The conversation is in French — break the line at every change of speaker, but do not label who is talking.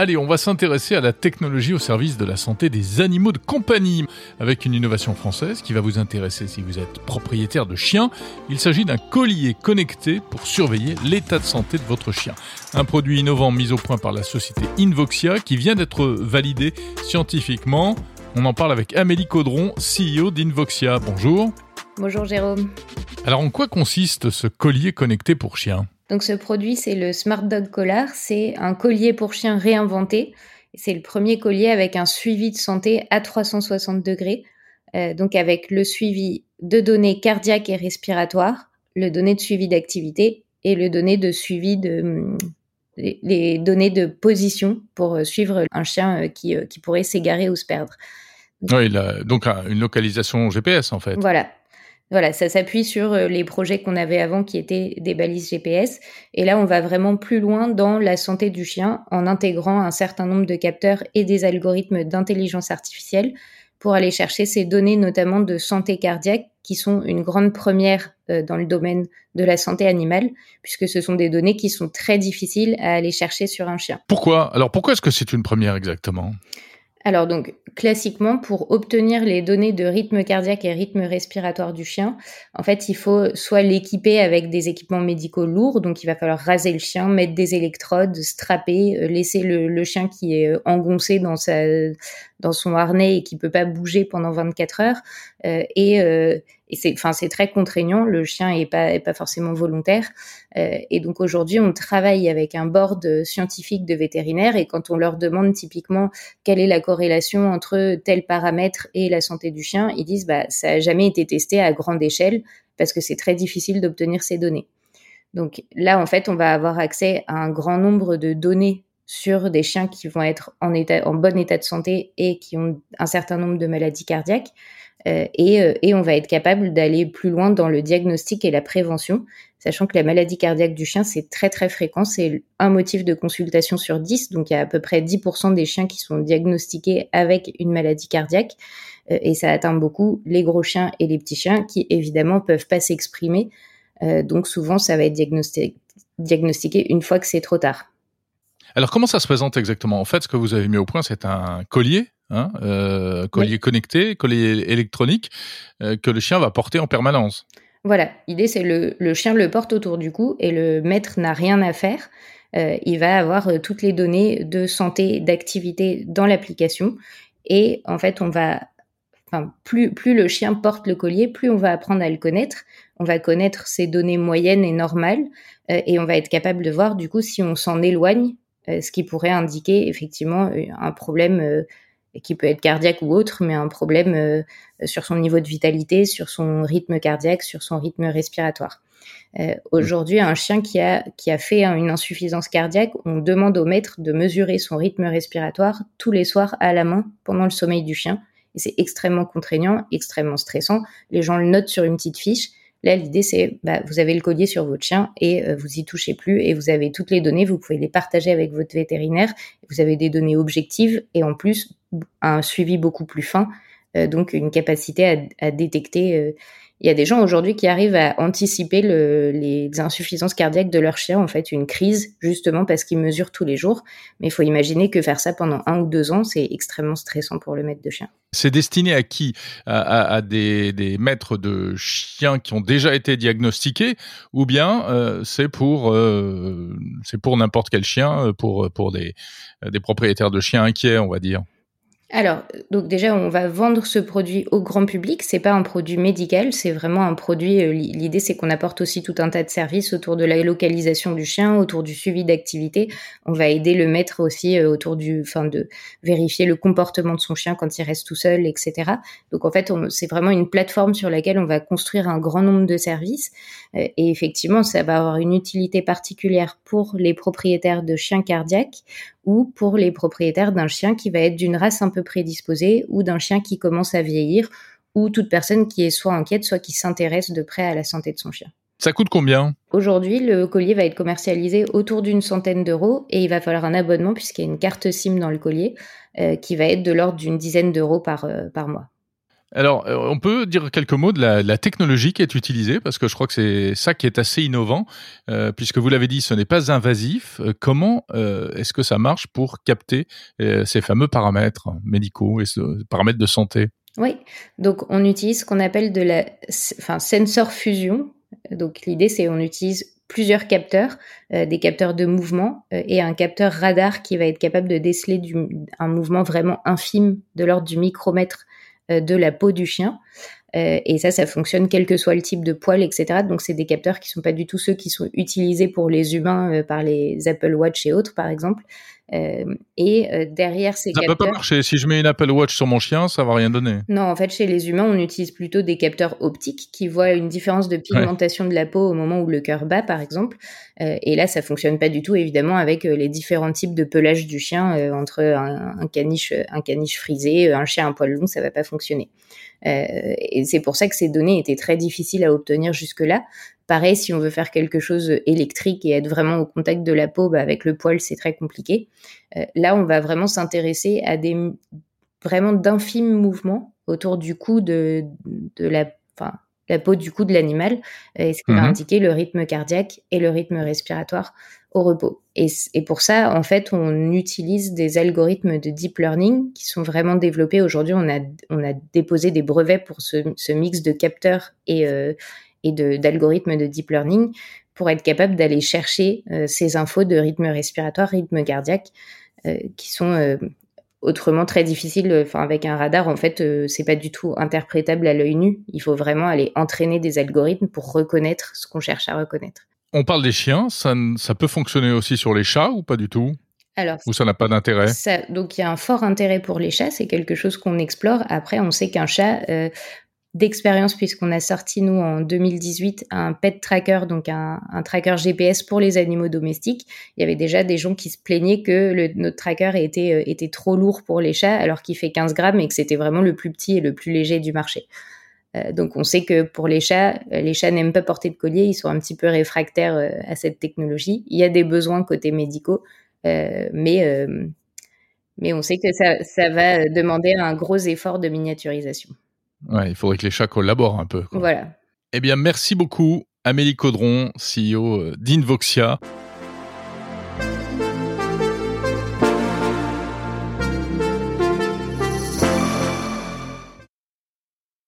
Allez, on va s'intéresser à la technologie au service de la santé des animaux de compagnie, avec une innovation française qui va vous intéresser si vous êtes propriétaire de chiens. Il s'agit d'un collier connecté pour surveiller l'état de santé de votre chien. Un produit innovant mis au point par la société Invoxia qui vient d'être validé scientifiquement. On en parle avec Amélie Caudron, CEO d'Invoxia. Bonjour.
Bonjour Jérôme.
Alors en quoi consiste ce collier connecté pour chiens
donc ce produit, c'est le Smart Dog Collar. C'est un collier pour chien réinventé. C'est le premier collier avec un suivi de santé à 360 degrés. Euh, donc avec le suivi de données cardiaques et respiratoires, le données de suivi d'activité et le de suivi de les, données de position pour euh, suivre un chien euh, qui, qui pourrait s'égarer ou se perdre.
Oui, donc une localisation GPS en fait.
Voilà, voilà, ça s'appuie sur euh, les projets qu'on avait avant qui étaient des balises GPS. Et là, on va vraiment plus loin dans la santé du chien en intégrant un certain nombre de capteurs et des algorithmes d'intelligence artificielle pour aller chercher ces données notamment de santé cardiaque qui sont une grande première euh, dans le domaine de la santé animale puisque ce sont des données qui sont très difficiles à aller chercher sur un chien.
Pourquoi? Alors pourquoi est-ce que c'est une première exactement?
Alors donc, classiquement, pour obtenir les données de rythme cardiaque et rythme respiratoire du chien, en fait, il faut soit l'équiper avec des équipements médicaux lourds, donc il va falloir raser le chien, mettre des électrodes, strapper, euh, laisser le, chien qui est engoncé dans sa dans son harnais et qui peut pas bouger pendant 24 heures, et et c'est enfin c'est très contraignant. Le chien est pas est pas forcément volontaire. Euh, et donc aujourd'hui on travaille avec un board scientifique de vétérinaires et quand on leur demande typiquement quelle est la corrélation entre tel paramètre et la santé du chien ils disent bah ça a jamais été testé à grande échelle parce que c'est très difficile d'obtenir ces données. Donc là en fait on va avoir accès à un grand nombre de données sur des chiens qui vont être en bon état de santé et qui ont un certain nombre de maladies cardiaques. Euh, et, euh, et, on va être capable d'aller plus loin dans le diagnostic et la prévention, sachant que la maladie cardiaque du chien, c'est très très fréquent, c'est un motif de consultation sur 10, donc il y a à peu près 10% des chiens qui sont diagnostiqués avec une maladie cardiaque, euh, et ça atteint beaucoup les gros chiens et les petits chiens qui évidemment peuvent pas s'exprimer, donc souvent ça va être diagnostiqué une fois que c'est trop tard.
Alors comment ça se présente exactement? En fait, ce que vous avez mis au point, c'est un collier Hein, euh, collier connecté, collier électronique, euh, que le chien va porter en permanence.
Voilà, l'idée c'est le, le chien le porte autour du cou et le maître n'a rien à faire. Euh, il va avoir toutes les données de santé, d'activité dans l'application et en fait on va, enfin plus plus le chien porte le collier, plus on va apprendre à le connaître. On va connaître ses données moyennes et normales et on va être capable de voir du coup si on s'en éloigne, ce qui pourrait indiquer effectivement un problème qui peut être cardiaque ou autre, mais un problème euh, sur son niveau de vitalité, sur son rythme cardiaque, sur son rythme respiratoire. Euh, Aujourd'hui, un chien qui a, qui a fait une insuffisance cardiaque, on demande au maître de mesurer son rythme respiratoire tous les soirs à la main pendant le sommeil du chien. Et c'est extrêmement contraignant, extrêmement stressant. Les gens le notent sur une petite fiche Là, l'idée, c'est bah, vous avez le collier sur votre chien et euh, vous y touchez plus et vous avez toutes les données, vous pouvez les partager avec votre vétérinaire. Vous avez des données objectives et en plus un suivi beaucoup plus fin, euh, donc une capacité à, détecter euh, il y a des gens aujourd'hui qui arrivent à anticiper le, les insuffisances cardiaques de leur chien, en fait, une crise, justement parce qu'ils mesurent tous les jours. Mais il faut imaginer que faire ça pendant un ou deux ans, c'est extrêmement stressant pour le maître de chien.
C'est destiné à qui? À, des, maîtres de chiens qui ont déjà été diagnostiqués, ou bien euh, c'est pour euh, pour n'importe quel chien, pour pour des, des propriétaires de chiens inquiets, on va dire?
Alors, donc déjà, on va vendre ce produit au grand public. C'est pas un produit médical, c'est vraiment un produit. Euh, l'idée, c'est qu'on apporte aussi tout un tas de services autour de la localisation du chien, autour du suivi d'activité. On va aider le maître aussi euh, autour du, enfin, de vérifier le comportement de son chien quand il reste tout seul, etc. Donc en fait, c'est vraiment une plateforme sur laquelle on va construire un grand nombre de services. Euh, et effectivement, ça va avoir une utilité particulière pour les propriétaires de chiens cardiaques ou pour les propriétaires d'un chien qui va être d'une race un peu prédisposée ou d'un chien qui commence à vieillir ou toute personne qui est soit inquiète, soit qui s'intéresse de près à la santé de son chien.
Ça coûte combien?
Aujourd'hui, le collier va être commercialisé autour d'une centaine d'euros et il va falloir un abonnement puisqu'il y a une carte SIM dans le collier euh, qui va être de l'ordre d'une dizaine d'euros par, euh, par mois.
Alors, euh, on peut dire quelques mots de la, technologie qui est utilisée, parce que je crois que c'est ça qui est assez innovant, euh, puisque vous l'avez dit, ce n'est pas invasif. Euh, comment est-ce que ça marche pour capter ces fameux paramètres médicaux et paramètres de santé?
Oui, donc on utilise ce qu'on appelle de la enfin, sensor fusion. Donc l'idée, c'est on utilise plusieurs capteurs, des capteurs de mouvement et un capteur radar qui va être capable de déceler un mouvement vraiment infime de l'ordre du micromètre de la peau du chien. Euh, et ça, ça fonctionne quel que soit le type de poil, etc. Donc, c'est des capteurs qui sont pas du tout ceux qui sont utilisés pour les humains euh, par les Apple Watch et autres, par exemple. Euh, et euh, derrière ces
ça
capteurs...
peut pas marcher. Si je mets une Apple Watch sur mon chien, ça va rien donner.
Non, en fait, chez les humains, on utilise plutôt des capteurs optiques qui voient une différence de pigmentation de la peau au moment où le cœur bat, par exemple. Euh, et là, ça fonctionne pas du tout, évidemment, avec les différents types de pelage du chien entre un, caniche, un caniche frisé, un chien un poil long, ça va pas fonctionner. Et c'est pour ça que ces données étaient très difficiles à obtenir jusque-là. Pareil, si on veut faire quelque chose électrique et être vraiment au contact de la peau, bah, avec le poil, c'est très compliqué. Euh, là, on va vraiment s'intéresser à des vraiment d'infimes mouvements autour du cou de, de la, enfin, la peau du cou de l'animal, euh, ce qui va mhm. indiquer le rythme cardiaque et le rythme respiratoire au repos. Et, et, pour ça, en fait, on utilise des algorithmes de deep learning qui sont vraiment développés. Aujourd'hui, on a, on a déposé des brevets pour ce, ce mix de capteurs et, euh, et d'algorithmes de, deep learning pour être capable d'aller chercher euh, ces infos de rythme respiratoire, rythme cardiaque, euh, qui sont autrement très difficiles. Enfin, avec un radar, en fait, c'est pas du tout interprétable à l'œil nu. Il faut vraiment aller entraîner des algorithmes pour reconnaître ce qu'on cherche à reconnaître.
On parle des chiens, ça, ça peut fonctionner aussi sur les chats ou pas du tout?
Alors,
Ou ça n'a pas d'intérêt?
Donc il y a un fort intérêt pour les chats, c'est quelque chose qu'on explore. Après, on sait qu'un chat, d'expérience puisqu'on a sorti nous en 2018 un pet tracker, donc un, tracker GPS pour les animaux domestiques. Il y avait déjà des gens qui se plaignaient que notre tracker était, euh, était trop lourd pour les chats alors qu'il fait 15 grammes et que c'était vraiment le plus petit et le plus léger du marché. Euh, donc on sait que pour les chats, euh, les chats n'aiment pas porter de collier, ils sont un petit peu réfractaires à cette technologie. Il y a des besoins côté médicaux, mais mais on sait que ça, ça va demander un gros effort de miniaturisation.
Ouais, il faudrait que les chats collaborent un peu.
Voilà.
Eh bien, merci beaucoup, Amélie Caudron, CEO d'Invoxia.